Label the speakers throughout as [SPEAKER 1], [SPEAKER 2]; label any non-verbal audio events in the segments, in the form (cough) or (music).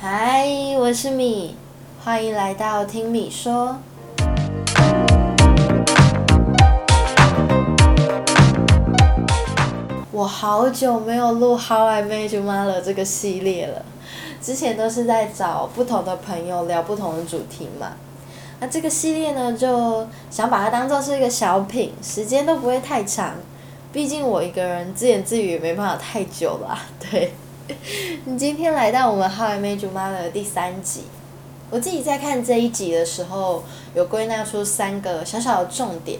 [SPEAKER 1] 嗨，我是米，欢迎来到听米说。我好久没有录《How I Met Your Mother》这个系列了，之前都是在找不同的朋友聊不同的主题嘛。那这个系列呢，就想把它当做是一个小品，时间都不会太长，毕竟我一个人自言自语也没办法太久了。对，(laughs) 你今天来到我们《How I Met Your Mother》的第三集，我自己在看这一集的时候，有归纳出三个小小的重点，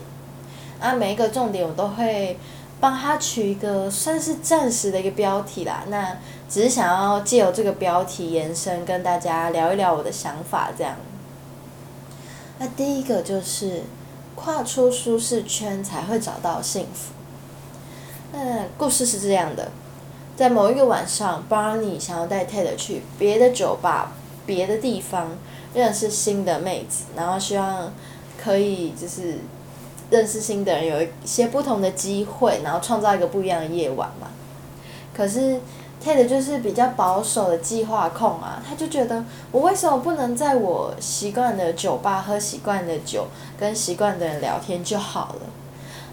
[SPEAKER 1] 啊，每一个重点我都会帮他取一个算是暂时的一个标题啦。那只是想要借由这个标题延伸，跟大家聊一聊我的想法，这样。那第一个就是跨出舒适圈才会找到幸福。那故事是这样的，在某一个晚上，Barney 想要带 Ted 去别的酒吧、别的地方认识新的妹子，然后希望可以就是认识新的人，有一些不同的机会，然后创造一个不一样的夜晚嘛。可是。Ted 就是比较保守的计划控啊，他就觉得我为什么不能在我习惯的酒吧喝习惯的酒，跟习惯的人聊天就好了。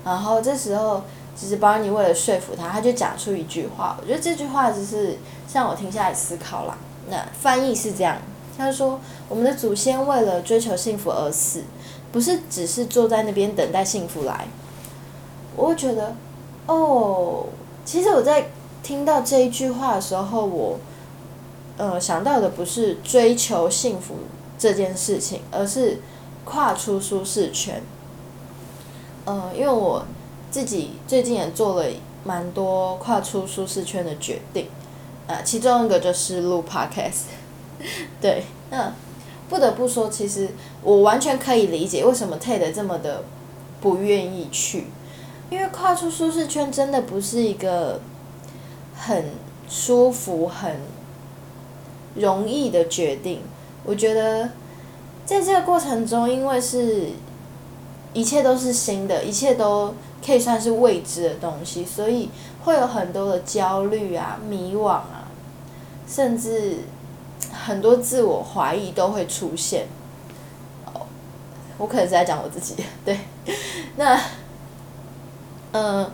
[SPEAKER 1] 然后这时候，其实 Barney 为了说服他，他就讲出一句话，我觉得这句话只是让我停下来思考啦。那翻译是这样，他说：我们的祖先为了追求幸福而死，不是只是坐在那边等待幸福来。我会觉得，哦，其实我在。听到这一句话的时候，我，呃，想到的不是追求幸福这件事情，而是跨出舒适圈。呃，因为我自己最近也做了蛮多跨出舒适圈的决定，啊，其中一个就是录 podcast。对，那不得不说，其实我完全可以理解为什么 Ted 这么的不愿意去，因为跨出舒适圈真的不是一个。很舒服、很容易的决定。我觉得，在这个过程中，因为是一切都是新的，一切都可以算是未知的东西，所以会有很多的焦虑啊、迷惘啊，甚至很多自我怀疑都会出现。我可能是在讲我自己，对，那，嗯。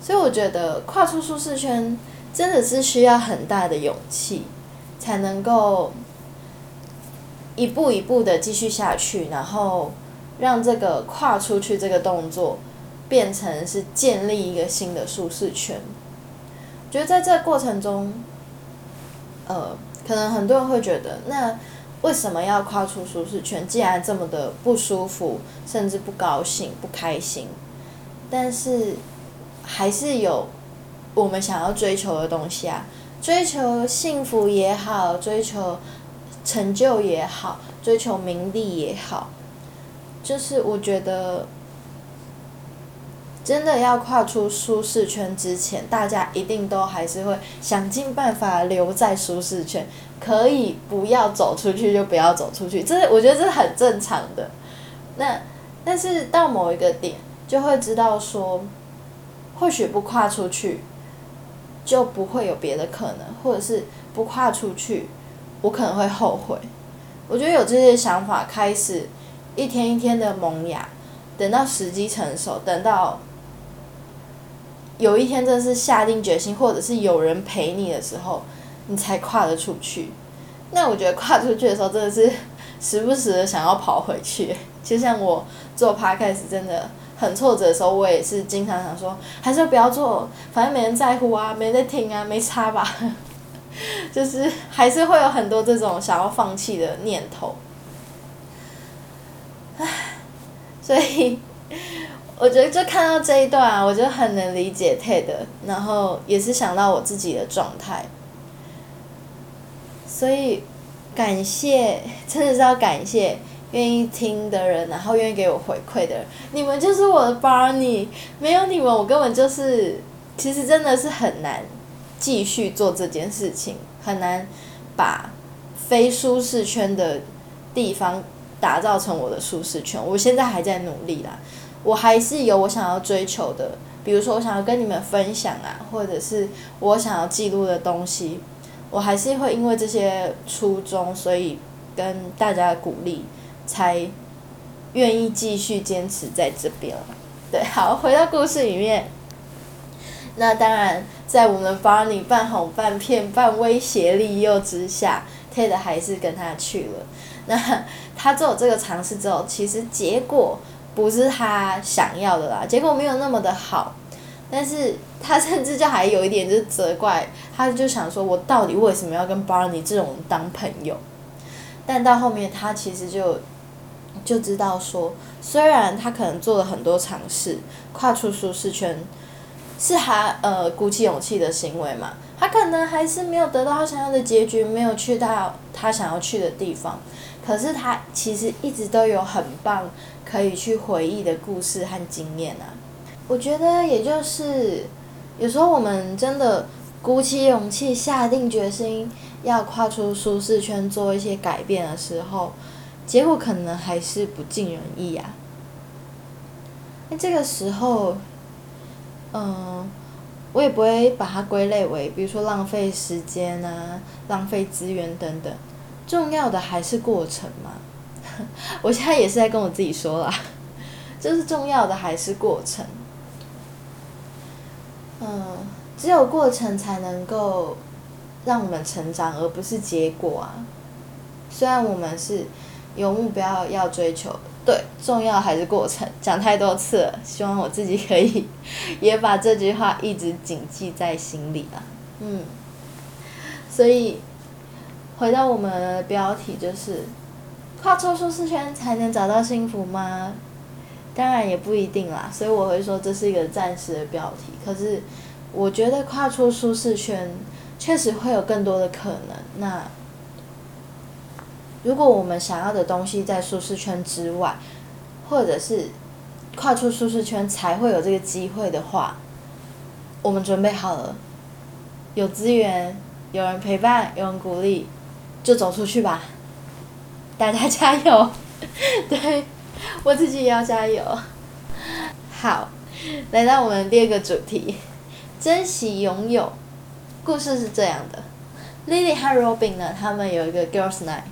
[SPEAKER 1] 所以我觉得跨出舒适圈真的是需要很大的勇气，才能够一步一步的继续下去，然后让这个跨出去这个动作变成是建立一个新的舒适圈。觉得在这个过程中，呃，可能很多人会觉得，那为什么要跨出舒适圈？既然这么的不舒服，甚至不高兴、不开心，但是。还是有我们想要追求的东西啊，追求幸福也好，追求成就也好，追求名利也好，就是我觉得真的要跨出舒适圈之前，大家一定都还是会想尽办法留在舒适圈，可以不要走出去就不要走出去，这我觉得这是很正常的。那但是到某一个点，就会知道说。或许不跨出去，就不会有别的可能，或者是不跨出去，我可能会后悔。我觉得有这些想法，开始一天一天的萌芽，等到时机成熟，等到有一天真的是下定决心，或者是有人陪你的时候，你才跨得出去。那我觉得跨出去的时候，真的是 (laughs) 时不时的想要跑回去。就像我做 podcast 真的。很挫折的时候，我也是经常想说，还是不要做，反正没人在乎啊，没人在听啊，没差吧。(laughs) 就是还是会有很多这种想要放弃的念头。唉，所以我觉得就看到这一段，啊我就很能理解 Ted，然后也是想到我自己的状态。所以感谢，真的是要感谢。愿意听的人，然后愿意给我回馈的人，你们就是我的 Barney，没有你们，我根本就是，其实真的是很难继续做这件事情，很难把非舒适圈的地方打造成我的舒适圈。我现在还在努力啦，我还是有我想要追求的，比如说我想要跟你们分享啊，或者是我想要记录的东西，我还是会因为这些初衷，所以跟大家鼓励，才愿意继续坚持在这边。对，好，回到故事里面。那当然，在我们 Barney 半哄半骗、半威胁利诱之下，Ted 还是跟他去了。那他做这个尝试之后，其实结果不是他想要的啦，结果没有那么的好。但是他甚至就还有一点就是责怪，他就想说：“我到底为什么要跟 Barney 这种人当朋友？”但到后面，他其实就就知道说，虽然他可能做了很多尝试，跨出舒适圈。是他呃鼓起勇气的行为嘛？他可能还是没有得到他想要的结局，没有去到他想要去的地方。可是他其实一直都有很棒可以去回忆的故事和经验啊。我觉得也就是有时候我们真的鼓起勇气、下定决心要跨出舒适圈做一些改变的时候，结果可能还是不尽人意啊。那这个时候。嗯，我也不会把它归类为，比如说浪费时间啊、浪费资源等等。重要的还是过程嘛。(laughs) 我现在也是在跟我自己说啦，(laughs) 就是重要的还是过程。嗯，只有过程才能够让我们成长，而不是结果啊。虽然我们是有目标要追求。对，重要还是过程，讲太多次了，希望我自己可以 (laughs) 也把这句话一直谨记在心里啊。嗯，所以回到我们的标题，就是跨出舒适圈才能找到幸福吗？当然也不一定啦，所以我会说这是一个暂时的标题。可是我觉得跨出舒适圈确实会有更多的可能。那如果我们想要的东西在舒适圈之外，或者是跨出舒适圈才会有这个机会的话，我们准备好了，有资源，有人陪伴，有人鼓励，就走出去吧！大家加油！(laughs) 对，我自己也要加油。好，来到我们第二个主题，珍惜拥有。故事是这样的，Lily 和 Robin 呢，他们有一个 Girls Night。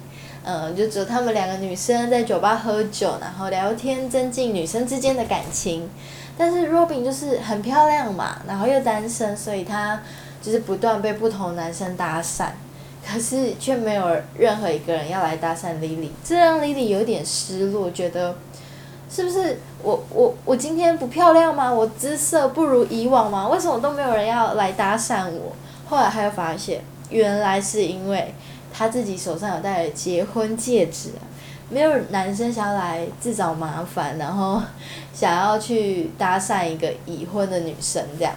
[SPEAKER 1] 嗯，就只有他们两个女生在酒吧喝酒，然后聊天，增进女生之间的感情。但是 Robin 就是很漂亮嘛，然后又单身，所以她就是不断被不同男生搭讪，可是却没有任何一个人要来搭讪 Lily，这让 Lily 有点失落，觉得是不是我我我今天不漂亮吗？我姿色不如以往吗？为什么都没有人要来搭讪我？后来他又发现，原来是因为。他自己手上有戴结婚戒指，没有男生想要来自找麻烦，然后 (laughs) 想要去搭讪一个已婚的女生这样，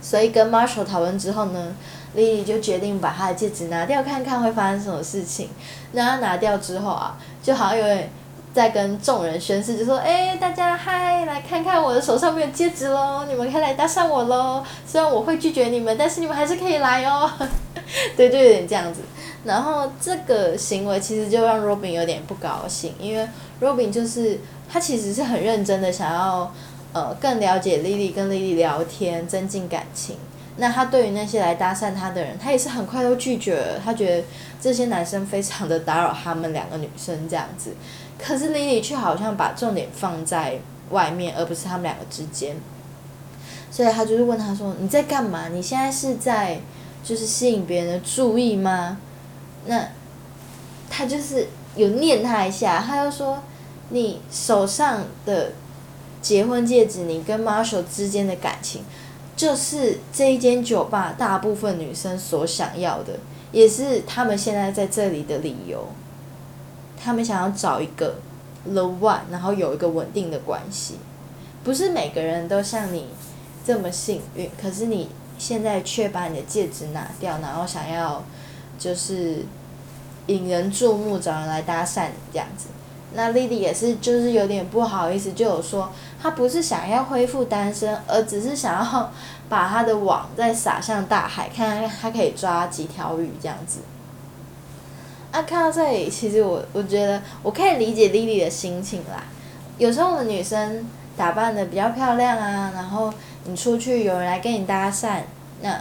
[SPEAKER 1] 所以跟 Marshall 讨论之后呢莉莉就决定把她的戒指拿掉看看会发生什么事情。那她拿掉之后啊，就好像有点在跟众人宣誓，就说：“哎，大家嗨，来看看我的手上没有戒指喽，你们可以来搭讪我喽。虽然我会拒绝你们，但是你们还是可以来哦。”对，就有点这样子。然后这个行为其实就让 Robin 有点不高兴，因为 Robin 就是他其实是很认真的想要，呃，更了解 Lily，跟 Lily 聊天，增进感情。那他对于那些来搭讪他的人，他也是很快都拒绝了。他觉得这些男生非常的打扰他们两个女生这样子。可是 Lily 却好像把重点放在外面，而不是他们两个之间。所以他就是问他说：“你在干嘛？你现在是在就是吸引别人的注意吗？”那，他就是有念他一下，他就说：“你手上的结婚戒指，你跟 Marshall 之间的感情，就是这一间酒吧大部分女生所想要的，也是他们现在在这里的理由。他们想要找一个 the one，然后有一个稳定的关系。不是每个人都像你这么幸运，可是你现在却把你的戒指拿掉，然后想要就是。”引人注目，找人来搭讪这样子，那莉莉也是，就是有点不好意思，就有说，他不是想要恢复单身，而只是想要把他的网再撒向大海，看看他可以抓几条鱼这样子。啊，看到这里，其实我我觉得我可以理解莉莉的心情啦。有时候我们女生打扮的比较漂亮啊，然后你出去有人来跟你搭讪，那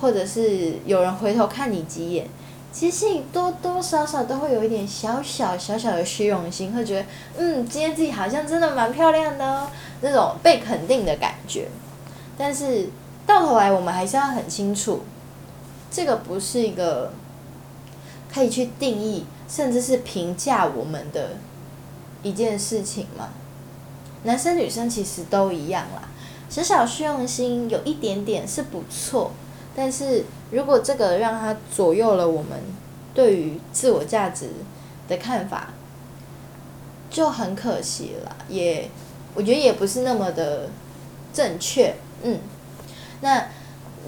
[SPEAKER 1] 或者是有人回头看你几眼，其实你多多少少都会有一点小小小小的虚荣心，会觉得嗯，今天自己好像真的蛮漂亮的哦，那种被肯定的感觉。但是到头来，我们还是要很清楚，这个不是一个可以去定义，甚至是评价我们的一件事情嘛。男生女生其实都一样啦，小小虚荣心有一点点是不错，但是如果这个让他左右了我们对于自我价值的看法，就很可惜了。也我觉得也不是那么的正确，嗯。那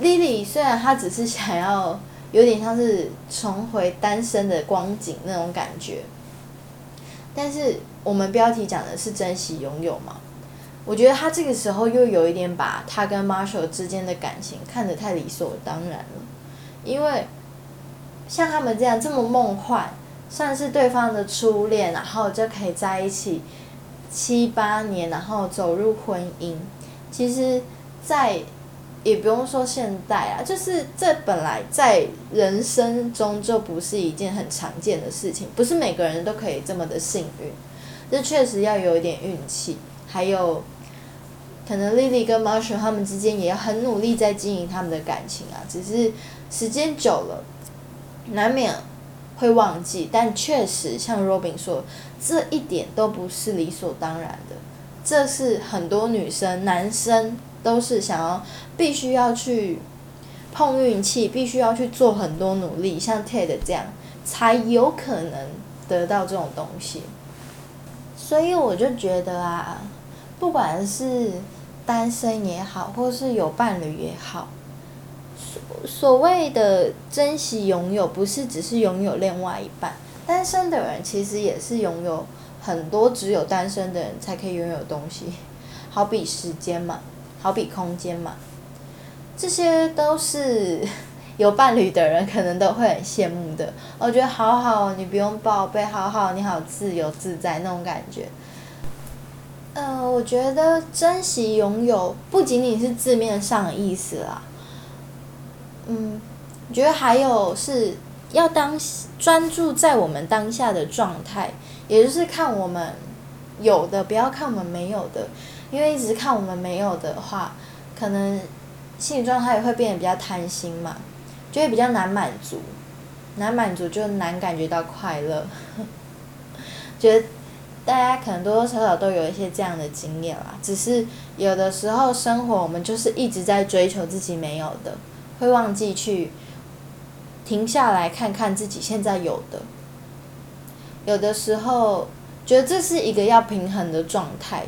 [SPEAKER 1] Lily 虽然她只是想要有点像是重回单身的光景那种感觉，但是。我们标题讲的是珍惜拥有嘛？我觉得他这个时候又有一点把他跟 Marshall 之间的感情看得太理所当然了，因为像他们这样这么梦幻，算是对方的初恋，然后就可以在一起七八年，然后走入婚姻，其实，在。也不用说现代啊，就是这本来在人生中就不是一件很常见的事情，不是每个人都可以这么的幸运。这确实要有一点运气，还有可能 Lily 跟 Marshall 他们之间也很努力在经营他们的感情啊。只是时间久了，难免会忘记。但确实像 Robin 说，这一点都不是理所当然的。这是很多女生、男生都是想要必须要去碰运气，必须要去做很多努力，像 Ted 这样，才有可能得到这种东西。所以我就觉得啊，不管是单身也好，或是有伴侣也好，所所谓的珍惜拥有，不是只是拥有另外一半。单身的人其实也是拥有很多只有单身的人才可以拥有东西，好比时间嘛，好比空间嘛，这些都是。(laughs) 有伴侣的人可能都会很羡慕的，我觉得好好，你不用报备，好好，你好自由自在那种感觉。呃，我觉得珍惜拥有不仅仅是字面上的意思啦，嗯，觉得还有是要当专注在我们当下的状态，也就是看我们有的，不要看我们没有的，因为一直看我们没有的话，可能心理状态也会变得比较贪心嘛。就会比较难满足，难满足就难感觉到快乐。(laughs) 觉得大家可能多多少少都有一些这样的经验啦，只是有的时候生活我们就是一直在追求自己没有的，会忘记去停下来看看自己现在有的。有的时候觉得这是一个要平衡的状态，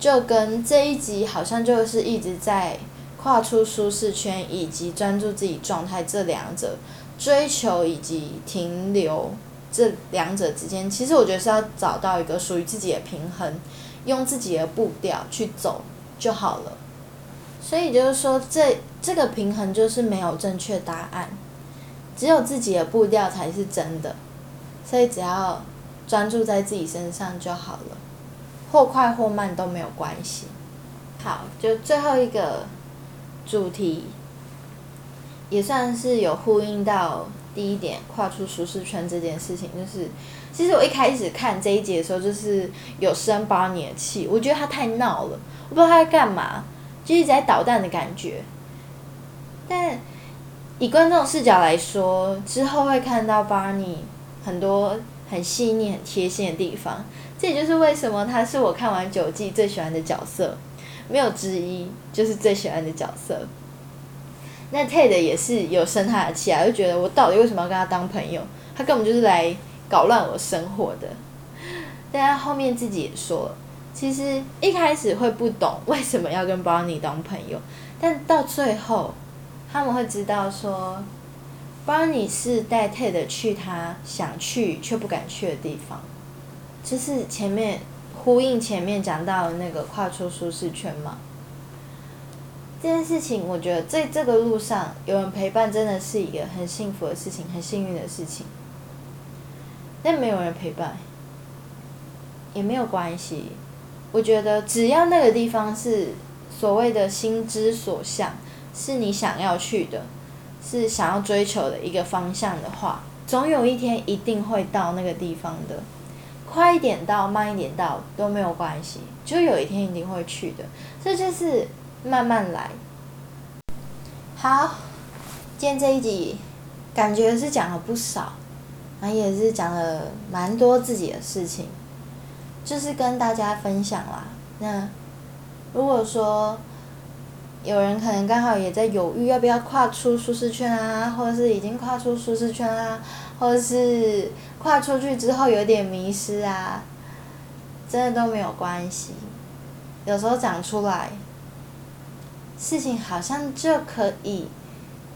[SPEAKER 1] 就跟这一集好像就是一直在。跨出舒适圈以及专注自己状态这两者，追求以及停留这两者之间，其实我觉得是要找到一个属于自己的平衡，用自己的步调去走就好了。所以就是说，这这个平衡就是没有正确答案，只有自己的步调才是真的。所以只要专注在自己身上就好了，或快或慢都没有关系。好，就最后一个。主题也算是有呼应到第一点，跨出舒适圈这件事情。就是，其实我一开始看这一集的时候，就是有生把你的气，我觉得他太闹了，我不知道他在干嘛，就一直在捣蛋的感觉。但以观众视角来说，之后会看到 Barney 很多很细腻、很贴心的地方。这也就是为什么他是我看完九季最喜欢的角色。没有之一，就是最喜欢的角色。那 Ted 也是有生他的气啊，就觉得我到底为什么要跟他当朋友？他根本就是来搞乱我生活的。但他后面自己也说了，其实一开始会不懂为什么要跟 Bonnie 当朋友，但到最后他们会知道说，Bonnie 是带 Ted 去他想去却不敢去的地方，就是前面。呼应前面讲到的那个跨出舒适圈嘛，这件事情我觉得在这个路上有人陪伴真的是一个很幸福的事情，很幸运的事情。但没有人陪伴也没有关系，我觉得只要那个地方是所谓的心之所向，是你想要去的，是想要追求的一个方向的话，总有一天一定会到那个地方的。快一点到，慢一点到都没有关系，就有一天一定会去的。这就是慢慢来。好，今天这一集感觉是讲了不少，然后也是讲了蛮多自己的事情，就是跟大家分享啦。那如果说有人可能刚好也在犹豫要不要跨出舒适圈啊，或者是已经跨出舒适圈啊，或者是跨出去之后有点迷失啊，真的都没有关系。有时候讲出来，事情好像就可以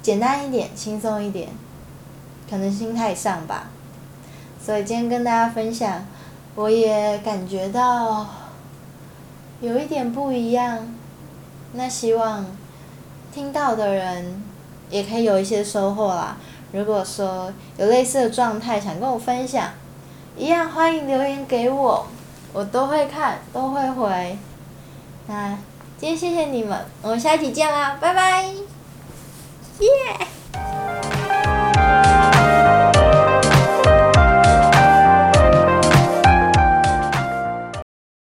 [SPEAKER 1] 简单一点、轻松一点，可能心态上吧。所以今天跟大家分享，我也感觉到有一点不一样。那希望听到的人也可以有一些收获啦。如果说有类似的状态想跟我分享，一样欢迎留言给我，我都会看，都会回。那今天谢谢你们我们下期见啦拜拜。耶。